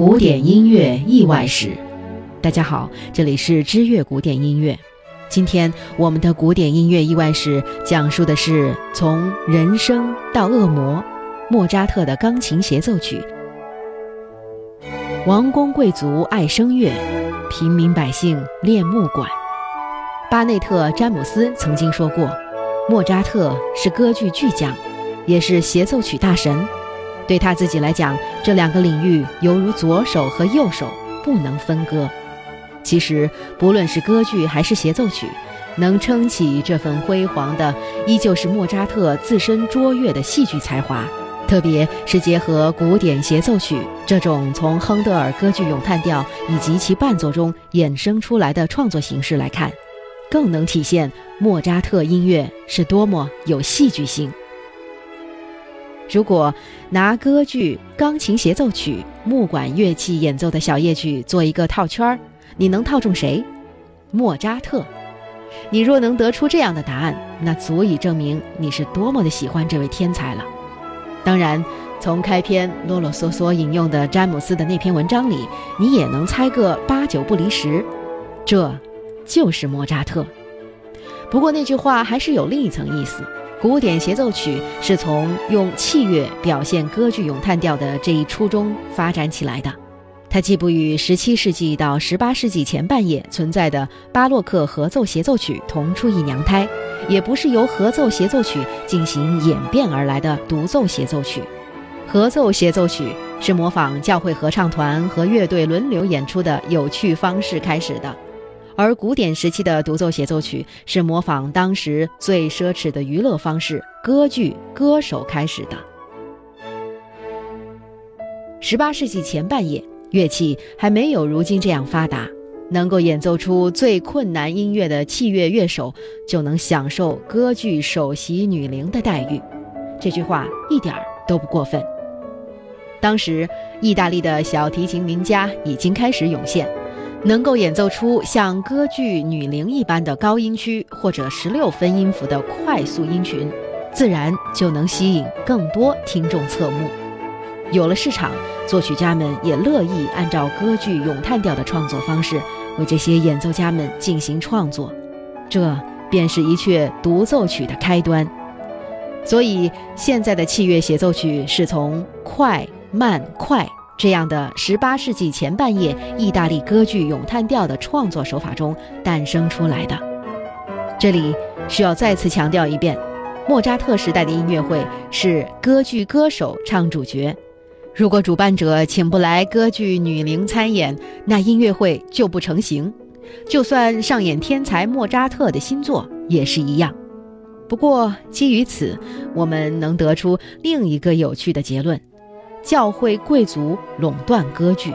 古典音乐意外史，大家好，这里是知乐古典音乐。今天我们的古典音乐意外史讲述的是从人生到恶魔，莫扎特的钢琴协奏曲。王公贵族爱声乐，平民百姓练木管。巴内特·詹姆斯曾经说过，莫扎特是歌剧巨匠，也是协奏曲大神。对他自己来讲，这两个领域犹如左手和右手，不能分割。其实，不论是歌剧还是协奏曲，能撑起这份辉煌的，依旧是莫扎特自身卓越的戏剧才华。特别是结合古典协奏曲这种从亨德尔歌剧咏叹调以及其伴奏中衍生出来的创作形式来看，更能体现莫扎特音乐是多么有戏剧性。如果拿歌剧、钢琴协奏曲、木管乐器演奏的小夜曲做一个套圈儿，你能套中谁？莫扎特。你若能得出这样的答案，那足以证明你是多么的喜欢这位天才了。当然，从开篇啰啰嗦嗦引用的詹姆斯的那篇文章里，你也能猜个八九不离十，这就是莫扎特。不过那句话还是有另一层意思。古典协奏曲是从用器乐表现歌剧咏叹调的这一初衷发展起来的，它既不与17世纪到18世纪前半叶存在的巴洛克合奏协奏曲同出一娘胎，也不是由合奏协奏曲进行演变而来的独奏协奏曲。合奏协奏曲是模仿教会合唱团和乐队轮流演出的有趣方式开始的。而古典时期的独奏协奏曲是模仿当时最奢侈的娱乐方式——歌剧歌手开始的。十八世纪前半叶，乐器还没有如今这样发达，能够演奏出最困难音乐的器乐乐手就能享受歌剧首席女伶的待遇。这句话一点儿都不过分。当时，意大利的小提琴名家已经开始涌现。能够演奏出像歌剧女伶一般的高音区或者十六分音符的快速音群，自然就能吸引更多听众侧目。有了市场，作曲家们也乐意按照歌剧咏叹调的创作方式为这些演奏家们进行创作，这便是一阙独奏曲的开端。所以，现在的器乐协奏曲是从快慢快。这样的十八世纪前半叶意大利歌剧咏叹调的创作手法中诞生出来的。这里需要再次强调一遍：莫扎特时代的音乐会是歌剧歌手唱主角。如果主办者请不来歌剧女伶参演，那音乐会就不成形。就算上演天才莫扎特的新作也是一样。不过，基于此，我们能得出另一个有趣的结论。教会贵族垄断歌剧，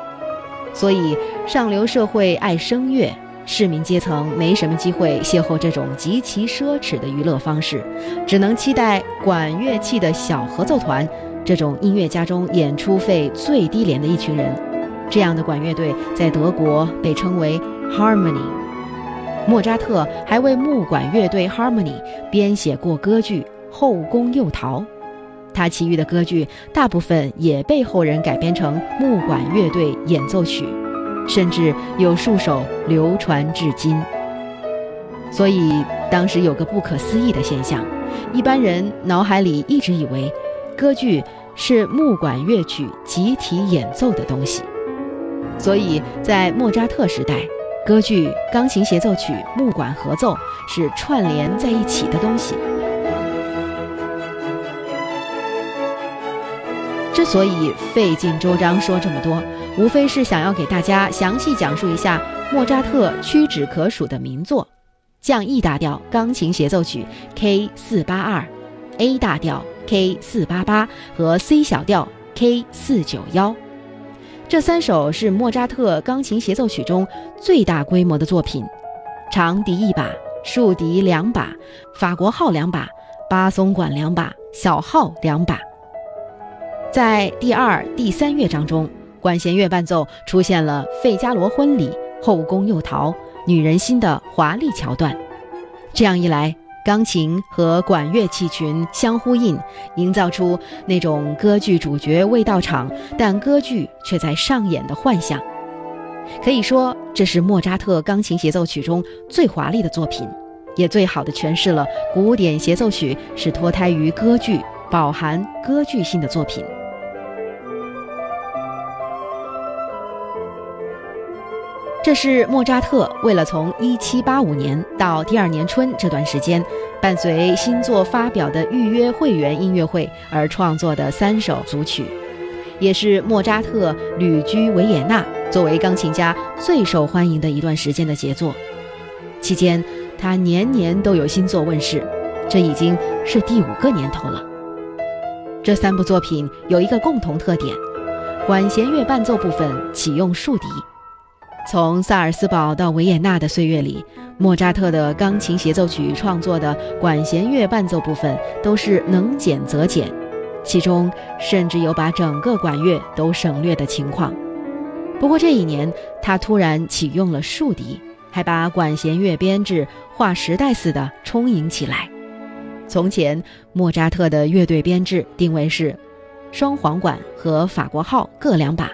所以上流社会爱声乐，市民阶层没什么机会邂逅这种极其奢侈的娱乐方式，只能期待管乐器的小合奏团这种音乐家中演出费最低廉的一群人。这样的管乐队在德国被称为 Harmony。莫扎特还为木管乐队 Harmony 编写过歌剧《后宫诱逃》。他其余的歌剧大部分也被后人改编成木管乐队演奏曲，甚至有数首流传至今。所以当时有个不可思议的现象，一般人脑海里一直以为，歌剧是木管乐曲集体演奏的东西。所以在莫扎特时代，歌剧、钢琴协奏曲、木管合奏是串联在一起的东西。之所以费尽周章说这么多，无非是想要给大家详细讲述一下莫扎特屈指可数的名作：降 E 大调钢琴协奏曲 K 四八二，A 大调 K 四八八和 C 小调 K 四九幺。这三首是莫扎特钢琴协奏曲中最大规模的作品，长笛一把，竖笛两把，法国号两把，巴松管两把，小号两把。在第二、第三乐章中，管弦乐伴奏出现了《费加罗婚礼》《后宫诱逃》《女人心》的华丽桥段。这样一来，钢琴和管乐器群相呼应，营造出那种歌剧主角未到场，但歌剧却在上演的幻象。可以说，这是莫扎特钢琴协奏曲中最华丽的作品，也最好的诠释了古典协奏曲是脱胎于歌剧、饱含歌剧性的作品。这是莫扎特为了从1785年到第二年春这段时间，伴随新作发表的预约会员音乐会而创作的三首组曲，也是莫扎特旅居维也纳作为钢琴家最受欢迎的一段时间的杰作。期间，他年年都有新作问世，这已经是第五个年头了。这三部作品有一个共同特点：管弦乐伴奏部分启用竖笛。从萨尔斯堡到维也纳的岁月里，莫扎特的钢琴协奏曲创作的管弦乐伴奏部分都是能减则减，其中甚至有把整个管乐都省略的情况。不过这一年，他突然启用了竖笛，还把管弦乐编制划时代似的充盈起来。从前，莫扎特的乐队编制定位是双簧管和法国号各两把，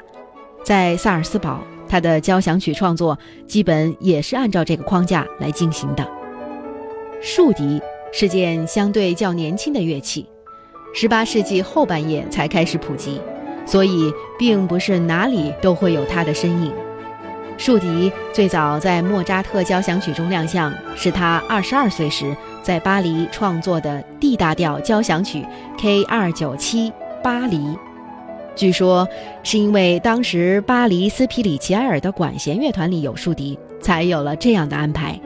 在萨尔斯堡。他的交响曲创作基本也是按照这个框架来进行的。竖笛是件相对较年轻的乐器，18世纪后半叶才开始普及，所以并不是哪里都会有它的身影。竖笛最早在莫扎特交响曲中亮相，是他22岁时在巴黎创作的 D 大调交响曲 K297 巴黎。据说是因为当时巴黎斯皮里奇埃尔的管弦乐团里有竖笛，才有了这样的安排。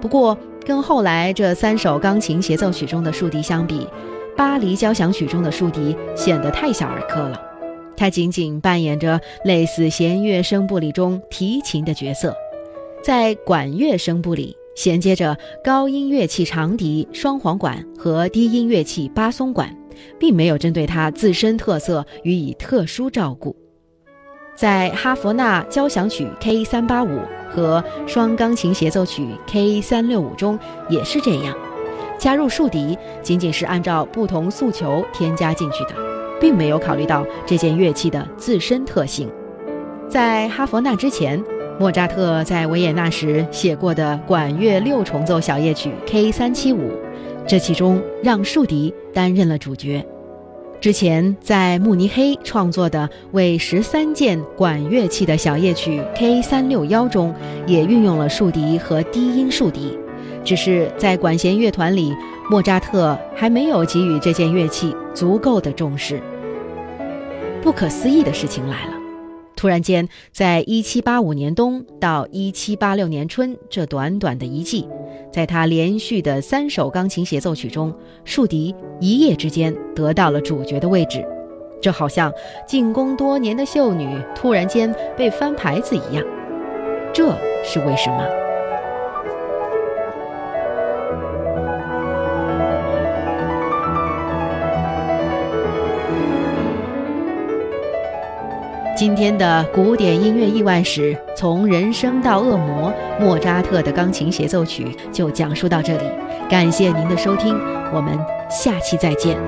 不过，跟后来这三首钢琴协奏曲中的竖笛相比，巴黎交响曲中的竖笛显得太小儿科了。它仅仅扮演着类似弦乐声部里中提琴的角色，在管乐声部里衔接着高音乐器长笛、双簧管和低音乐器巴松管。并没有针对它自身特色予以特殊照顾，在哈佛纳交响曲 K 三八五和双钢琴协奏曲 K 三六五中也是这样，加入竖笛仅仅是按照不同诉求添加进去的，并没有考虑到这件乐器的自身特性。在哈佛纳之前，莫扎特在维也纳时写过的管乐六重奏小夜曲 K 三七五。这其中让竖笛担任了主角。之前在慕尼黑创作的为十三件管乐器的小夜曲 K 三六幺中，也运用了竖笛和低音竖笛，只是在管弦乐团里，莫扎特还没有给予这件乐器足够的重视。不可思议的事情来了。突然间，在一七八五年冬到一七八六年春这短短的一季，在他连续的三首钢琴协奏曲中，竖笛一夜之间得到了主角的位置，这好像进宫多年的秀女突然间被翻牌子一样。这是为什么？今天的古典音乐意外史，从人生到恶魔，莫扎特的钢琴协奏曲就讲述到这里。感谢您的收听，我们下期再见。